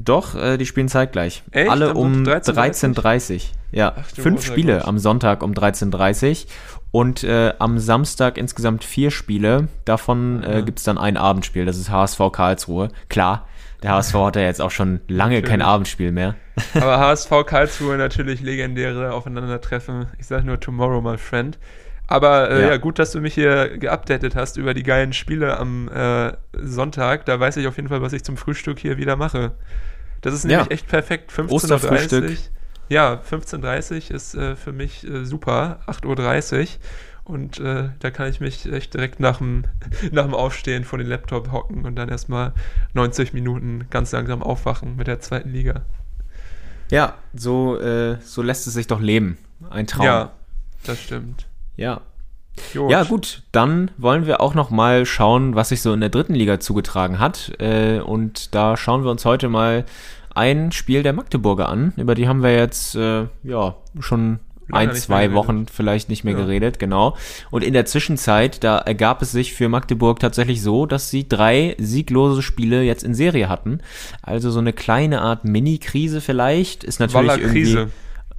Doch, äh, die spielen zeitgleich. Echt? Alle um 13.30 13 Ja, Ach, fünf Spiele Gott. am Sonntag um 13.30 Uhr und äh, am Samstag insgesamt vier Spiele. Davon äh, gibt es dann ein Abendspiel, das ist HSV Karlsruhe. Klar, der HSV hat ja jetzt auch schon lange natürlich. kein Abendspiel mehr. Aber HSV Karlsruhe natürlich legendäre Aufeinandertreffen. Ich sage nur Tomorrow, my friend. Aber äh, ja. ja. gut, dass du mich hier geupdatet hast über die geilen Spiele am äh, Sonntag. Da weiß ich auf jeden Fall, was ich zum Frühstück hier wieder mache. Das ist nämlich ja. echt perfekt. 15.30 Uhr. Ja, 15.30 Uhr ist äh, für mich äh, super. 8.30 Uhr. Und äh, da kann ich mich echt direkt nach dem, nach dem Aufstehen vor den Laptop hocken und dann erstmal 90 Minuten ganz langsam aufwachen mit der zweiten Liga. Ja, so, äh, so lässt es sich doch leben. Ein Traum. Ja, das stimmt. Ja. Gut. Ja, gut, dann wollen wir auch noch mal schauen, was sich so in der dritten Liga zugetragen hat. Äh, und da schauen wir uns heute mal ein Spiel der Magdeburger an. Über die haben wir jetzt äh, ja schon ein, zwei Wochen vielleicht nicht mehr ja. geredet, genau. Und in der Zwischenzeit, da ergab es sich für Magdeburg tatsächlich so, dass sie drei sieglose Spiele jetzt in Serie hatten. Also so eine kleine Art Mini-Krise vielleicht. Ist natürlich Waller irgendwie. Krise.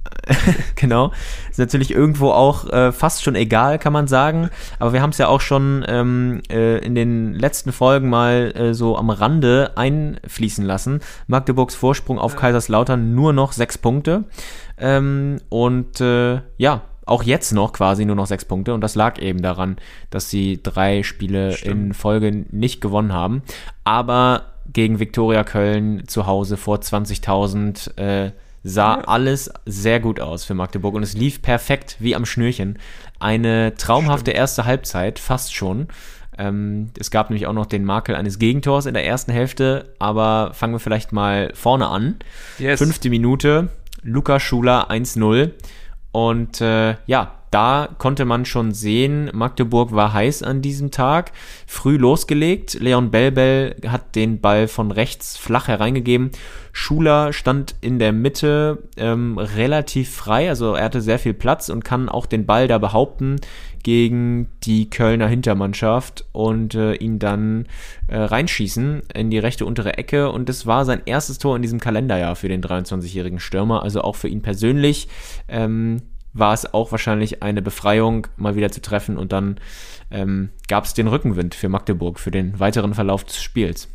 genau. Ist natürlich irgendwo auch äh, fast schon egal, kann man sagen. Aber wir haben es ja auch schon ähm, äh, in den letzten Folgen mal äh, so am Rande einfließen lassen. Magdeburgs Vorsprung auf. Kaiserslautern nur noch sechs Punkte. Ähm, und äh, ja, auch jetzt noch quasi nur noch sechs Punkte. Und das lag eben daran, dass sie drei Spiele Stimmt. in Folge nicht gewonnen haben. Aber gegen Viktoria Köln zu Hause vor 20.000 äh, sah ja. alles sehr gut aus für Magdeburg und es lief perfekt wie am Schnürchen. Eine traumhafte Stimmt. erste Halbzeit, fast schon. Ähm, es gab nämlich auch noch den Makel eines Gegentors in der ersten Hälfte, aber fangen wir vielleicht mal vorne an. Yes. Fünfte Minute, Luca Schuler 1-0. Und äh, ja, da konnte man schon sehen, Magdeburg war heiß an diesem Tag, früh losgelegt. Leon Belbel hat den Ball von rechts flach hereingegeben. Schuler stand in der Mitte ähm, relativ frei, also er hatte sehr viel Platz und kann auch den Ball da behaupten gegen die Kölner Hintermannschaft und äh, ihn dann äh, reinschießen in die rechte untere Ecke. Und das war sein erstes Tor in diesem Kalenderjahr für den 23-jährigen Stürmer, also auch für ihn persönlich. Ähm, war es auch wahrscheinlich eine Befreiung, mal wieder zu treffen und dann ähm, gab es den Rückenwind für Magdeburg für den weiteren Verlauf des Spiels.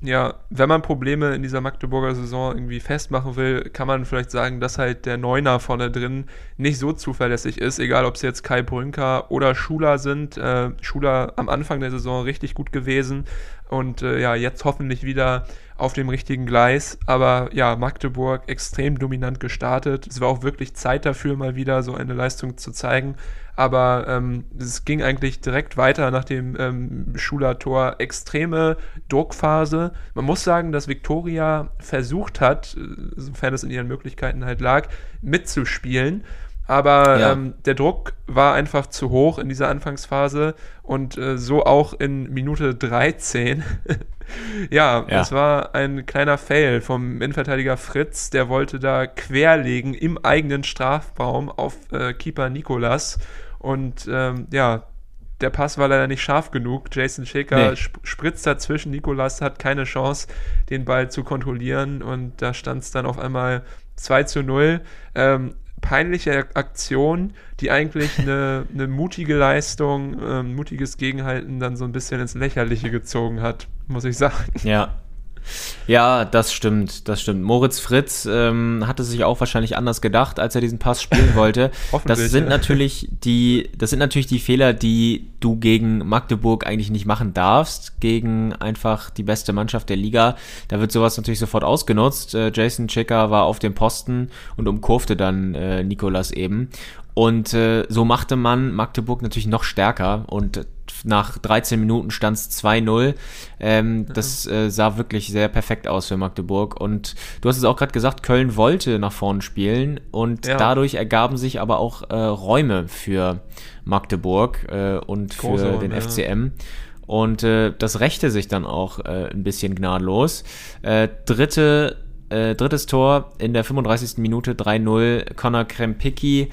Ja, wenn man Probleme in dieser Magdeburger Saison irgendwie festmachen will, kann man vielleicht sagen, dass halt der Neuner vorne drin nicht so zuverlässig ist, egal ob es jetzt Kai Brünker oder Schuler sind. Äh, Schuler am Anfang der Saison richtig gut gewesen und äh, ja, jetzt hoffentlich wieder auf dem richtigen Gleis. Aber ja, Magdeburg extrem dominant gestartet. Es war auch wirklich Zeit dafür, mal wieder so eine Leistung zu zeigen. Aber ähm, es ging eigentlich direkt weiter nach dem ähm, Schuler-Tor. Extreme Druckphase. Man muss sagen, dass Viktoria versucht hat, äh, sofern es in ihren Möglichkeiten halt lag, mitzuspielen. Aber ja. ähm, der Druck war einfach zu hoch in dieser Anfangsphase und äh, so auch in Minute 13. ja, ja, es war ein kleiner Fail vom Innenverteidiger Fritz. Der wollte da querlegen im eigenen Strafraum auf äh, Keeper Nikolas. Und ähm, ja, der Pass war leider nicht scharf genug. Jason Shaker nee. spritzt dazwischen. Nikolas hat keine Chance, den Ball zu kontrollieren. Und da stand es dann auf einmal 2 zu 0. Ähm, peinliche Aktion, die eigentlich eine, eine mutige Leistung, ähm, mutiges Gegenhalten dann so ein bisschen ins Lächerliche gezogen hat, muss ich sagen. Ja, ja, das stimmt, das stimmt. Moritz Fritz ähm, hatte sich auch wahrscheinlich anders gedacht, als er diesen Pass spielen wollte. das sind natürlich die, das sind natürlich die Fehler, die du gegen Magdeburg eigentlich nicht machen darfst, gegen einfach die beste Mannschaft der Liga. Da wird sowas natürlich sofort ausgenutzt. Äh, Jason Checker war auf dem Posten und umkurfte dann äh, Nikolas eben. Und äh, so machte man Magdeburg natürlich noch stärker und nach 13 Minuten stand es 2-0. Ähm, ja. Das äh, sah wirklich sehr perfekt aus für Magdeburg. Und du hast es auch gerade gesagt, Köln wollte nach vorne spielen und ja. dadurch ergaben sich aber auch äh, Räume für Magdeburg äh, und für Große, den ja. FCM. Und äh, das rächte sich dann auch äh, ein bisschen gnadenlos. Äh, dritte, äh, drittes Tor in der 35. Minute 3-0, Conor Krempicki.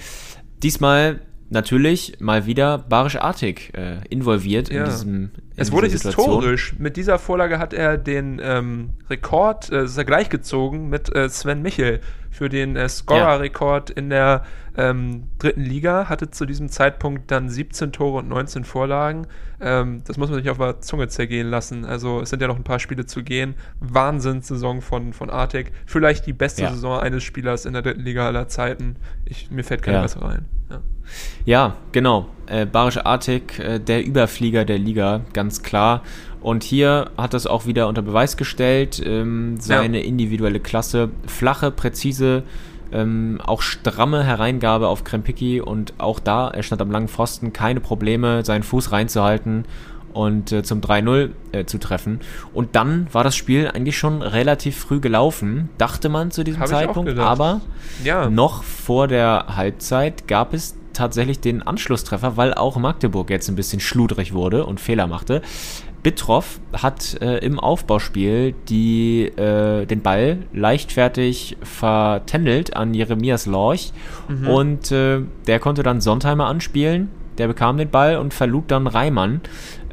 Diesmal natürlich mal wieder Barisch Artig äh, involviert ja. in diesem. Es wurde historisch. Mit dieser Vorlage hat er den ähm, Rekord, äh, ist er gleichgezogen mit äh, Sven Michel für den äh, Scorer-Rekord in der ähm, dritten Liga, hatte zu diesem Zeitpunkt dann 17 Tore und 19 Vorlagen. Ähm, das muss man sich auf der Zunge zergehen lassen. Also es sind ja noch ein paar Spiele zu gehen. Wahnsinnssaison von, von Artek. Vielleicht die beste ja. Saison eines Spielers in der dritten Liga aller Zeiten. Ich, mir fällt keine ja. bessere ein. Ja. Ja, genau. Äh, Barisch Artik, äh, der Überflieger der Liga, ganz klar. Und hier hat es auch wieder unter Beweis gestellt, ähm, seine ja. individuelle Klasse. Flache, präzise, ähm, auch stramme Hereingabe auf Krempicki und auch da, er stand am langen Pfosten, keine Probleme, seinen Fuß reinzuhalten und äh, zum 3-0 äh, zu treffen. Und dann war das Spiel eigentlich schon relativ früh gelaufen, dachte man zu diesem Hab Zeitpunkt, aber ja. noch vor der Halbzeit gab es tatsächlich den Anschlusstreffer, weil auch Magdeburg jetzt ein bisschen schludrig wurde und Fehler machte. Bittroff hat äh, im Aufbauspiel die, äh, den Ball leichtfertig vertändelt an Jeremias Lorch mhm. und äh, der konnte dann Sontheimer anspielen. Der bekam den Ball und verlud dann Reimann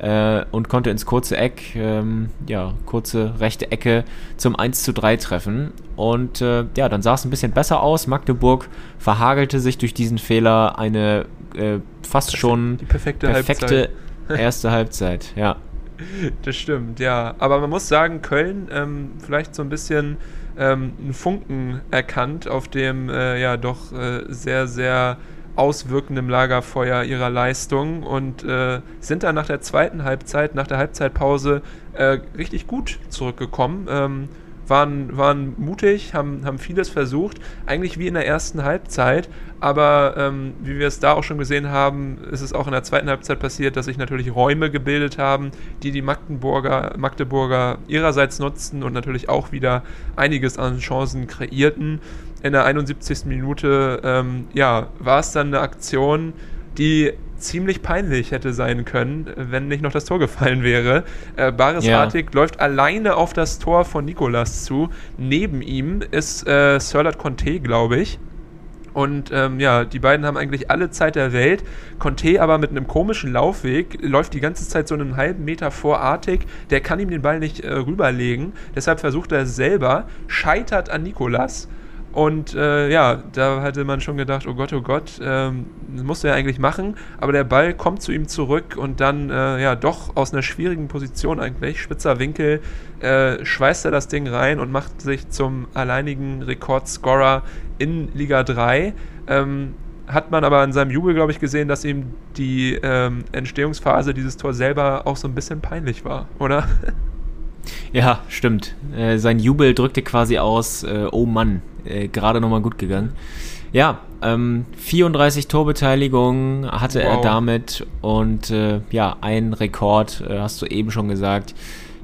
äh, und konnte ins kurze Eck, ähm, ja, kurze rechte Ecke zum 1 zu 3 treffen. Und äh, ja, dann sah es ein bisschen besser aus. Magdeburg verhagelte sich durch diesen Fehler eine äh, fast schon die perfekte, perfekte Halbzeit. erste Halbzeit, ja. Das stimmt, ja. Aber man muss sagen, Köln ähm, vielleicht so ein bisschen ähm, einen Funken erkannt auf dem äh, ja doch äh, sehr, sehr auswirkendem Lagerfeuer ihrer Leistung und äh, sind dann nach der zweiten Halbzeit, nach der Halbzeitpause äh, richtig gut zurückgekommen. Ähm, waren, waren mutig, haben, haben vieles versucht, eigentlich wie in der ersten Halbzeit, aber ähm, wie wir es da auch schon gesehen haben, ist es auch in der zweiten Halbzeit passiert, dass sich natürlich Räume gebildet haben, die die Magdeburger, Magdeburger ihrerseits nutzten und natürlich auch wieder einiges an Chancen kreierten. In der 71. Minute ähm, ja, war es dann eine Aktion, die ziemlich peinlich hätte sein können, wenn nicht noch das Tor gefallen wäre. Äh, Baris ja. Artig läuft alleine auf das Tor von Nikolas zu. Neben ihm ist äh, Sirlat Conte, glaube ich. Und ähm, ja, die beiden haben eigentlich alle Zeit der Welt. Conte aber mit einem komischen Laufweg läuft die ganze Zeit so einen halben Meter vor Artig. Der kann ihm den Ball nicht äh, rüberlegen. Deshalb versucht er es selber, scheitert an Nikolas und äh, ja, da hatte man schon gedacht, oh Gott, oh Gott, ähm, musste er eigentlich machen. Aber der Ball kommt zu ihm zurück und dann äh, ja doch aus einer schwierigen Position eigentlich, spitzer Winkel, äh, schweißt er das Ding rein und macht sich zum alleinigen Rekordscorer in Liga 3. Ähm, hat man aber in seinem Jubel, glaube ich, gesehen, dass ihm die ähm, Entstehungsphase dieses Tor selber auch so ein bisschen peinlich war, oder? Ja, stimmt. Äh, sein Jubel drückte quasi aus, äh, oh Mann, äh, gerade nochmal gut gegangen. Ja, ähm, 34 Torbeteiligung hatte wow. er damit und äh, ja, ein Rekord, äh, hast du eben schon gesagt.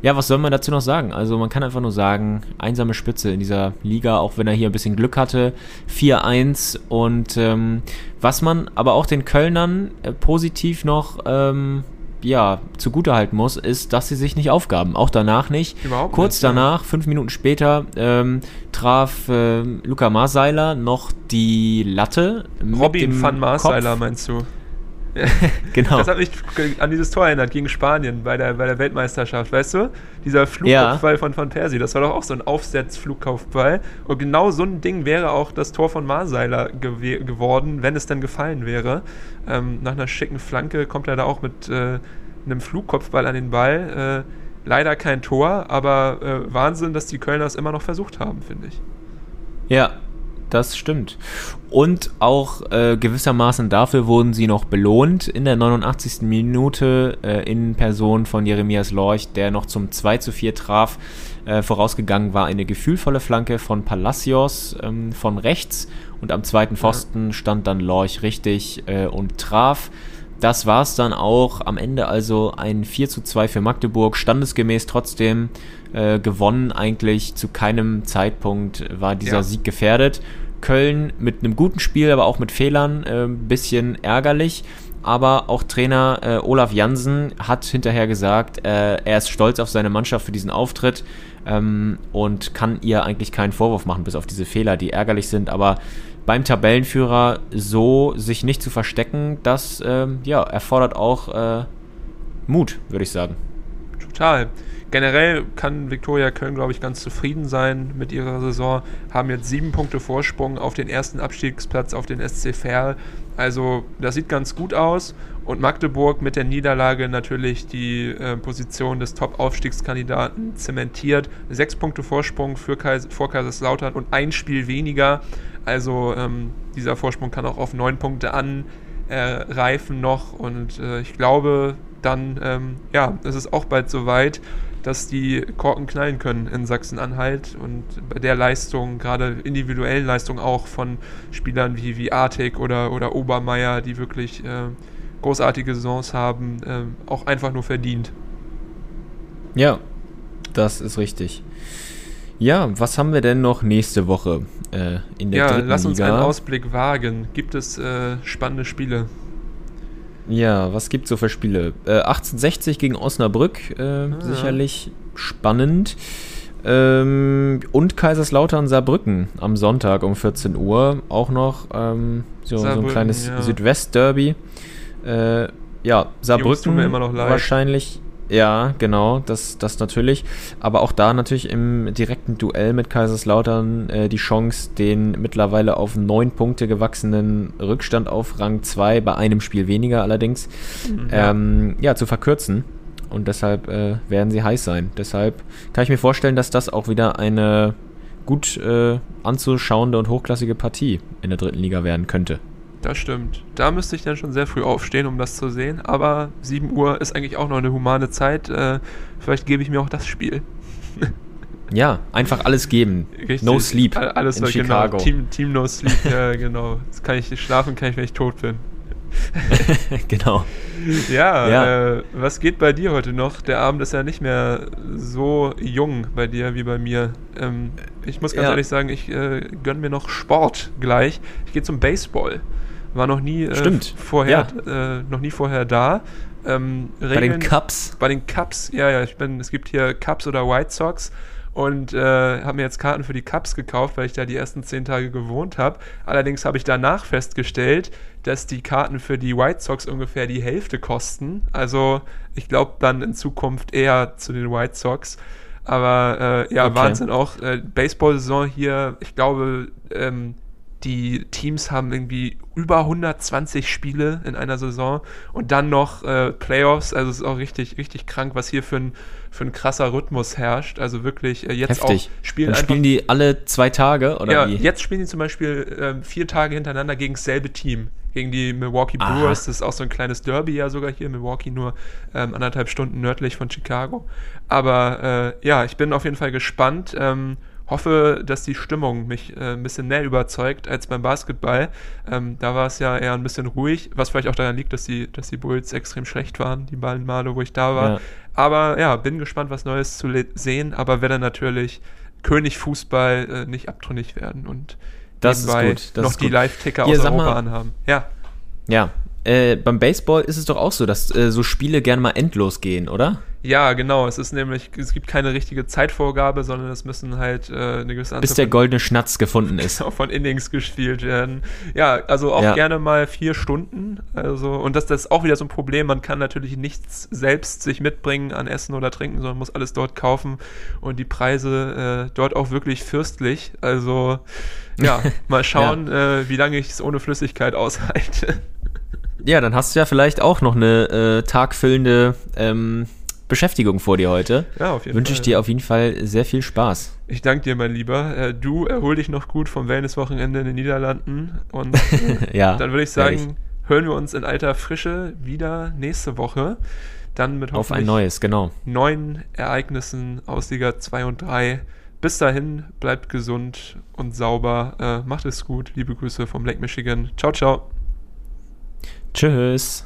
Ja, was soll man dazu noch sagen? Also man kann einfach nur sagen, einsame Spitze in dieser Liga, auch wenn er hier ein bisschen Glück hatte. 4-1 und ähm, was man aber auch den Kölnern äh, positiv noch ähm, ja, zugutehalten muss, ist, dass sie sich nicht aufgaben. Auch danach nicht. Überhaupt Kurz nicht, danach, ja. fünf Minuten später, ähm, traf äh, Luca Marseiler noch die Latte. Robin van Marseiler meinst du? genau. Das hat mich an dieses Tor erinnert gegen Spanien bei der, bei der Weltmeisterschaft, weißt du? Dieser Flugkopfball ja. von Van Persie, das war doch auch so ein Aufsetzflugkopfball. Und genau so ein Ding wäre auch das Tor von Marseiler gew geworden, wenn es dann gefallen wäre. Ähm, nach einer schicken Flanke kommt er da auch mit äh, einem Flugkopfball an den Ball. Äh, leider kein Tor, aber äh, Wahnsinn, dass die Kölner es immer noch versucht haben, finde ich. Ja, das stimmt. Und auch äh, gewissermaßen dafür wurden sie noch belohnt in der 89. Minute äh, in Person von Jeremias Lorch, der noch zum 2 zu 4 traf. Äh, vorausgegangen war eine gefühlvolle Flanke von Palacios ähm, von rechts und am zweiten Pfosten stand dann Lorch richtig äh, und traf. Das war es dann auch. Am Ende also ein 4 zu 2 für Magdeburg. Standesgemäß trotzdem äh, gewonnen. Eigentlich zu keinem Zeitpunkt war dieser ja. Sieg gefährdet. Köln mit einem guten Spiel, aber auch mit Fehlern, ein äh, bisschen ärgerlich. Aber auch Trainer äh, Olaf Jansen hat hinterher gesagt, äh, er ist stolz auf seine Mannschaft für diesen Auftritt ähm, und kann ihr eigentlich keinen Vorwurf machen, bis auf diese Fehler, die ärgerlich sind. Aber beim Tabellenführer so sich nicht zu verstecken, das ähm, ja, erfordert auch äh, Mut, würde ich sagen. Total. Generell kann Viktoria Köln, glaube ich, ganz zufrieden sein mit ihrer Saison. Haben jetzt sieben Punkte Vorsprung auf den ersten Abstiegsplatz auf den SC Verl. Also das sieht ganz gut aus. Und Magdeburg mit der Niederlage natürlich die äh, Position des Top-Aufstiegskandidaten zementiert. Sechs Punkte Vorsprung für Kais vor Kaiserslautern und ein Spiel weniger. Also ähm, dieser Vorsprung kann auch auf neun Punkte anreifen äh, noch. Und äh, ich glaube, dann ähm, ja, ist es auch bald soweit dass die Korken knallen können in Sachsen-Anhalt und bei der Leistung, gerade individuellen Leistung auch von Spielern wie, wie Artek oder, oder Obermeier, die wirklich äh, großartige Saisons haben, äh, auch einfach nur verdient. Ja, das ist richtig. Ja, was haben wir denn noch nächste Woche äh, in der ja, dritten lass uns Liga? einen Ausblick wagen. Gibt es äh, spannende Spiele? Ja, was gibt's so für Spiele? Äh, 1860 gegen Osnabrück, äh, sicherlich spannend. Ähm, und Kaiserslautern Saarbrücken am Sonntag um 14 Uhr auch noch ähm, so, so ein kleines ja. Südwest-Derby. Äh, ja, Saarbrücken wahrscheinlich. Ja, genau, das, das natürlich. Aber auch da natürlich im direkten Duell mit Kaiserslautern äh, die Chance, den mittlerweile auf neun Punkte gewachsenen Rückstand auf Rang 2, bei einem Spiel weniger allerdings, Ja. ähm, ja, zu verkürzen. Und deshalb äh, werden sie heiß sein. Deshalb kann ich mir vorstellen, dass das auch wieder eine gut äh, anzuschauende und hochklassige Partie in der dritten Liga werden könnte. Das stimmt. Da müsste ich dann schon sehr früh aufstehen, um das zu sehen. Aber 7 Uhr ist eigentlich auch noch eine humane Zeit. Äh, vielleicht gebe ich mir auch das Spiel. Ja, einfach alles geben. Richtig. No sleep All- Alles in war- Chicago. Genau. Team, Team No Sleep, ja, genau. Das kann ich schlafen, kann ich, wenn ich tot bin. genau. Ja, Ja. Äh, was geht bei dir heute noch? Der Abend ist ja nicht mehr so jung bei dir wie bei mir. Ähm, ich muss ganz Ja. ehrlich sagen, ich äh, gönne mir noch Sport gleich. Ich gehe zum Baseball. War noch nie äh, vorher, äh, noch nie vorher da. Ähm, Bei den Regeln- Cups. bei den Cups, ja, ja, ich bin, es gibt hier Cups oder White Sox und äh, habe mir jetzt Karten für die Cups gekauft, weil ich da die ersten zehn Tage gewohnt habe. Allerdings habe ich danach festgestellt, dass die Karten für die White Sox ungefähr die Hälfte kosten. Also ich glaube dann in Zukunft eher zu den White Sox. Aber äh, ja, Okay. Wahnsinn auch. Äh, Baseball-Saison hier, ich glaube, ähm, die Teams haben irgendwie über 120 Spiele in einer Saison und dann noch äh, Playoffs. Also es ist auch richtig, richtig krank, was hier für ein, für ein krasser Rhythmus herrscht. Also wirklich äh, jetzt Heftig. auch spielen Dann einfach. spielen die alle zwei Tage, oder ja, wie? jetzt spielen die zum Beispiel ähm, vier Tage hintereinander gegen dasselbe Team. Gegen die Milwaukee Aha. Brewers. Das ist auch so ein kleines Derby ja sogar hier. Milwaukee nur ähm, anderthalb Stunden nördlich von Chicago. Aber äh, ja, ich bin auf jeden Fall gespannt. Ähm, hoffe, dass die Stimmung mich äh, ein bisschen mehr überzeugt als beim Basketball. Ähm, da war es ja eher ein bisschen ruhig, was vielleicht auch daran liegt, dass die, dass die Bulls extrem schlecht waren, die beiden Male, wo ich da war. Ja. Aber ja, bin gespannt, was Neues zu sehen, aber werde natürlich König Fußball äh, nicht abtrünnig werden und Das ist gut, das noch ist die. Live-Ticker aus Europa mal- anhaben. Ja, Ja. Äh, beim Baseball ist es doch auch so, dass äh, so Spiele gerne mal endlos gehen, oder? Ja, genau. Es ist nämlich, es gibt keine richtige Zeitvorgabe, sondern es müssen halt äh, eine gewisse Bis Anzahl der von- goldene Schnatz gefunden ist. auch von Innings gespielt werden. Ja, also auch Ja. gerne mal vier Stunden. Also, und das, das ist auch wieder so ein Problem. Man kann natürlich nichts selbst sich mitbringen an Essen oder Trinken, sondern muss alles dort kaufen. Und die Preise äh, dort auch wirklich fürstlich. Also, ja, mal schauen, Äh, wie lange ich es ohne Flüssigkeit aushalte. Ja, dann hast du ja vielleicht auch noch eine äh, tagfüllende ähm, Beschäftigung vor dir heute. Ja, auf jeden Wünsche ich dir auf jeden Fall sehr viel Spaß. Ich danke dir, mein Lieber. Äh, du erhol dich noch gut vom Wellnesswochenende in den Niederlanden. Und äh, Ja, dann würde ich sagen, hören wir uns in alter Frische wieder nächste Woche. Dann mit Auf ein hoffentlich neues, genau. neuen Ereignissen aus Liga 2 und 3. Bis dahin, bleibt gesund und sauber. Äh, macht es gut. Liebe Grüße vom Lake Michigan. Ciao, ciao. Tschüss.